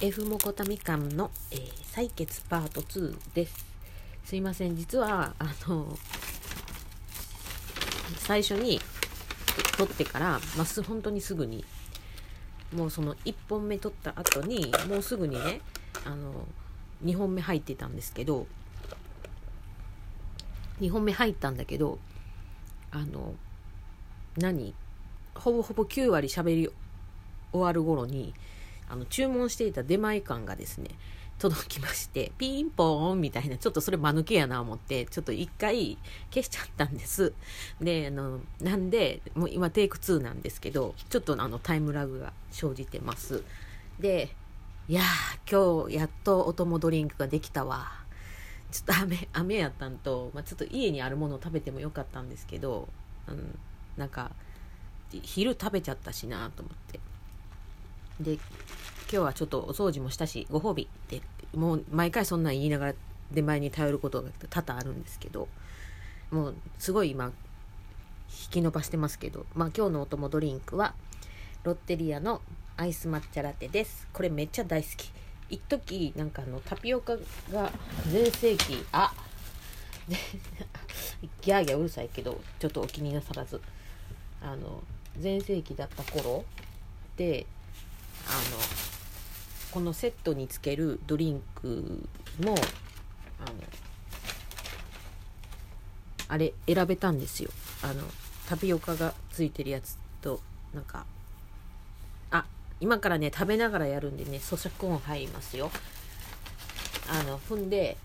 F モコタミカンの、えー、採血パート2です。すいません。実はあの最初に撮ってからまあ本当にすぐにもうその1本目撮った後にもうすぐにねあの2本目入ってたんですけど2本目入ったんだけどあの何？ほぼほぼ9割喋り終わる頃にあの注文していた出前館がですね届きましてピンポーンみたいなちょっとそれ間抜けやな思ってちょっと一回消しちゃったんです。であのなんでもう今テイク2なんですけどちょっとあのタイムラグが生じてます。でいやー今日やっとお供ドリンクができたわ。ちょっと雨雨やったんと、まあ、ちょっと家にあるものを食べてもよかったんですけど、うん、なんか昼食べちゃったしなと思って。で今日はちょっとお掃除もしたしご褒美ってもう毎回そんなん言いながら出前に頼ることが多々あるんですけどもうすごい今引き伸ばしてますけどまあ今日のお供ドリンクはロッテリアのアイス抹茶ラテです。これめっちゃ大好き。一時なんかあのタピオカが全盛期。あ ギャーギャーうるさいけどちょっとお気になさらず。あの全盛期だった頃であのこのセットにつけるドリンクもあのあれ選べたんですよ。あのタピオカがついてるやつとなんかあ今からね食べながらやるんでね咀嚼音入りますよ。あの踏んで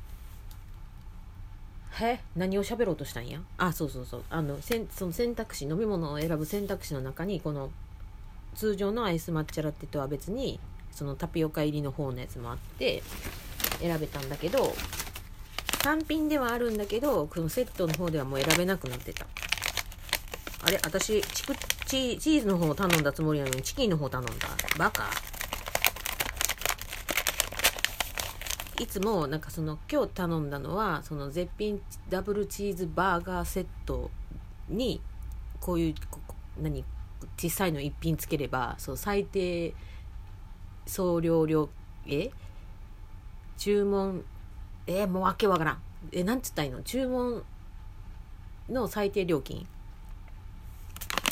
え？何を喋ろうとしたんや？あそうそうそう。あのせんその選択肢飲み物を選ぶ選択肢の中にこの通常のアイス抹茶ラテとは別にそのタピオカ入りの方のやつもあって選べたんだけど単品ではあるんだけどこのセットの方ではもう選べなくなってた。あれ？私チクチチーズの方を頼んだつもりなのにチキンの方頼んだ。バカ。いつもなんかその今日頼んだのはその絶品ダブルチーズバーガーセットにこういう何？小さいの1品つければそう最低送料料え注文？えもうわけわからん。えなんつったらいいの？注文の最低料金？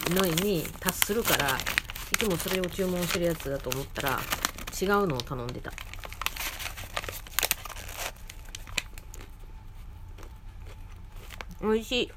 のに達するからいつもそれを注文してるやつだと思ったら違うのを頼んでた。美味しい。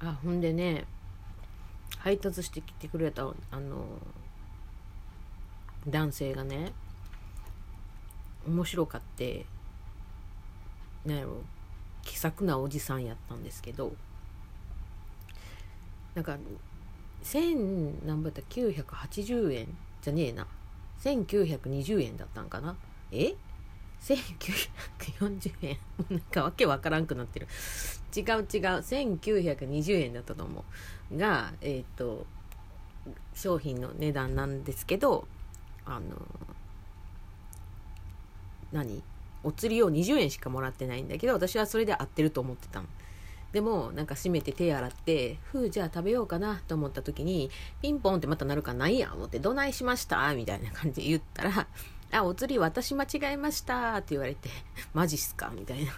あほんでね配達してきてくれたあの男性がね面白かってなんやろ気さくなおじさんやったんですけどなんか1000何倍だ980円じゃねえな。1920円だったんかな。え？1940円。なんかわけわからんくなってる。違う違う。1920円だったと思う。がえっ、ー、と商品の値段なんですけどあの何？お釣りを20円しかもらってないんだけど私はそれで合ってると思ってたの。でもなんか閉めて手洗ってふうじゃあ食べようかなと思った時にピンポンってまたなるかないやん思ってどないしました？みたいな感じで言ったらあ、お釣り私間違えましたって言われて、マジっすかみたいな。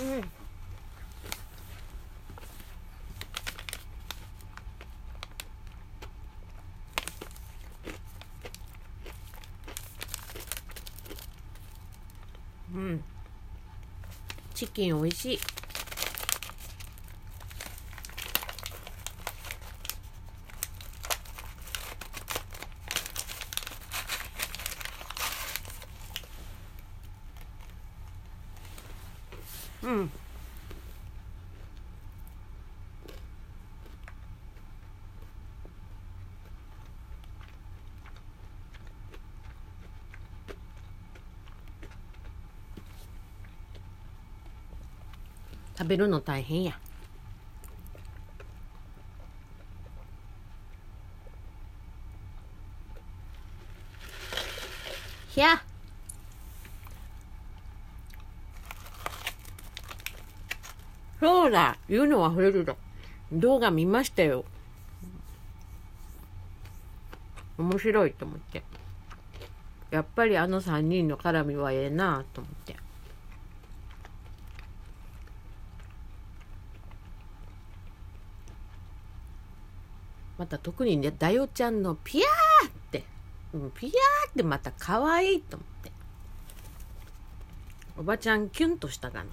うん。うん。チキン美味しい。食べるの大変や。ひゃ。そうだ言うの忘れると動画見ましたよ。面白いと思って。やっぱりあの3人の絡みはええなと思って。また特にね、だよちゃんのピヤーって、ピヤーってまた可愛いと思って。おばちゃんキュンとしたかな。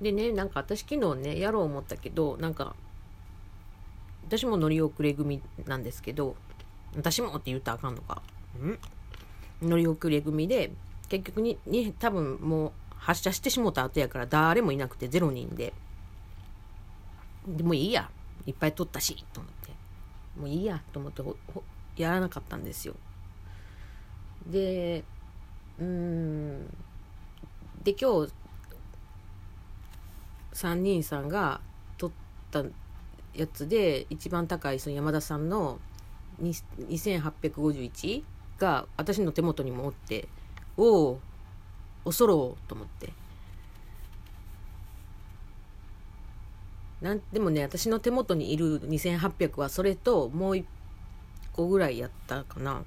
でねなんか私昨日ねやろう思ったけどなんか私も乗り遅れ組なんですけど私もって言ったらあかんのか。ん？乗り遅れ組で結局にに多分もう発車してしもた後やから誰もいなくて0人で。でもいいや。いっぱい取ったしと思って。もういいやと思ってやらなかったんですよ。でうん。で今日3人さんが撮ったやつで一番高いその山田さんの2851が私の手元にもおっておお恐ろうと思って。なんでもね私の手元にいる2800はそれともう1個ぐらいやったかな。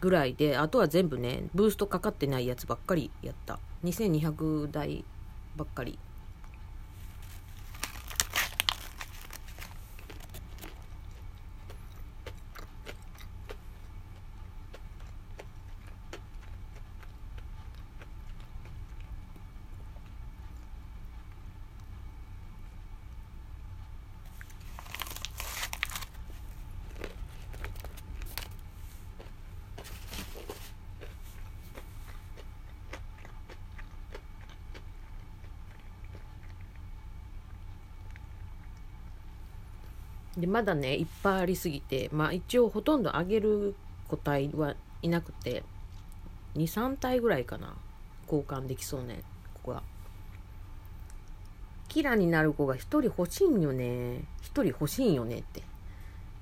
ぐらいであとは全部ねブーストかかってないやつばっかりやった。2200台ばっかり。でまだねいっぱいありすぎてまあ一応ほとんどあげる個体はいなくて23体ぐらいかな交換できそうねここは。キラになる子が1人欲しいんよね。1人欲しいんよねって。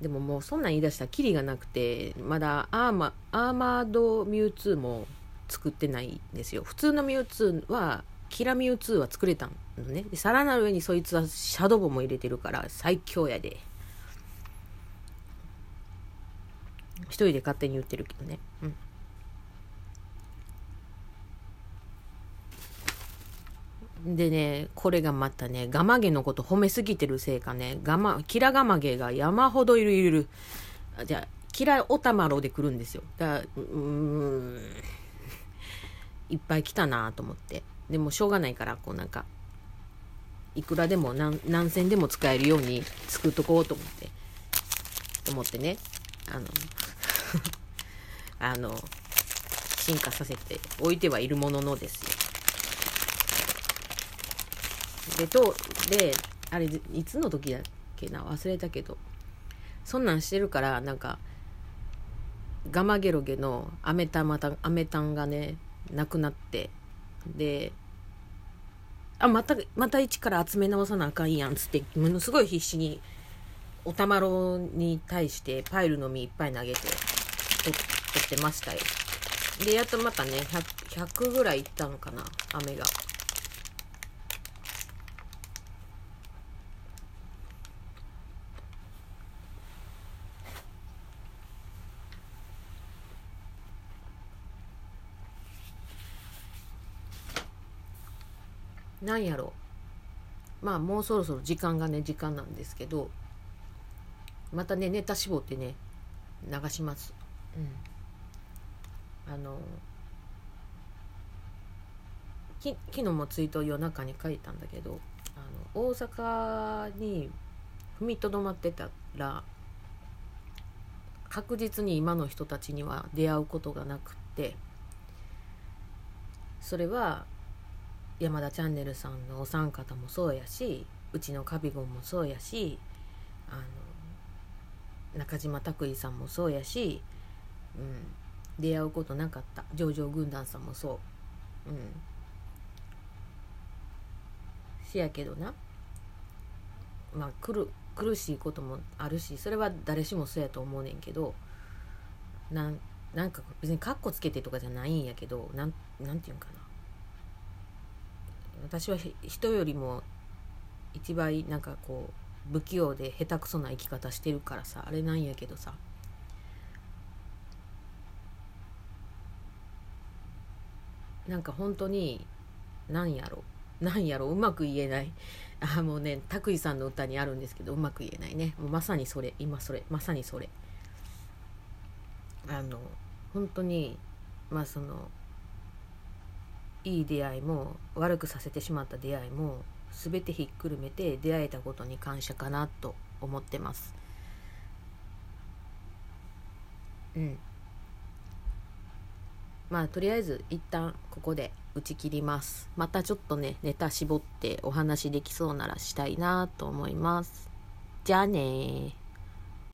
でももうそんなん言い出したらキリがなくてまだアーマアーマードミュウツーも作ってないんですよ。普通のミュウツーはキラミュウツーは作れたのね。でさらなる上にそいつはシャドボも入れてるから最強やで。一人で勝手に言ってるけどね。うん。でね、これがまたね、ガマゲのこと褒めすぎてるせいかね、ガマ、キラガマゲが山ほどいるいる。じゃあ、キラオタマロで来るんですよ。だから、うん、いっぱい来たなと思って。でもしょうがないから、こうなんか、いくらでも何何千でも使えるように作っとこうと思って、思ってね、あの、あの進化させておいてはいるもののですよ。でとであれいつの時だっけな？忘れたけど。そんなんしてるからなんかガマゲロゲのアメタまたアメタンがねなくなって。であまたまた一から集め直さなあかんやんつってものすごい必死におたまろに対してパイルの実いっぱい投げて。取ってましたよ。でやっとまたね 100, 100ぐらいいったのかな雨が。なんやろ。まあもうそろそろ時間がね時間なんですけどまたねネタ絞ってね流します。うん。あのき昨日もツイート夜中に書いたんだけどあの大阪に踏みとどまってたら確実に今の人たちには出会うことがなくってそれは山田チャンネルさんのお三方もそうやしうちのカビゴンもそうやしあの中島拓衣さんもそうやし、うん、出会うことなかった。上場軍団さんもそう。うん。しやけどな。まあ苦苦しいこともあるしそれは誰しもそうやと思うねんけどなんなんか別にカッコつけてとかじゃないんやけどなんなんていうんかな。私は人よりも一倍なんかこう不器用で下手くそな生き方してるからさあれなんやけどさ。なんか本当になんやろ。なんやろ。うまく言えない。あもうね拓井さんの歌にあるんですけどうまく言えないね。もうまさにそれ。今それ。まさにそれ。あの本当にまあそのいい出会いも悪くさせてしまった出会いも全てひっくるめて出会えたことに感謝かなと思ってます。うん。まあとりあえず一旦ここで打ち切ります。またちょっとねネタ絞ってお話できそうならしたいなと思います。じゃあね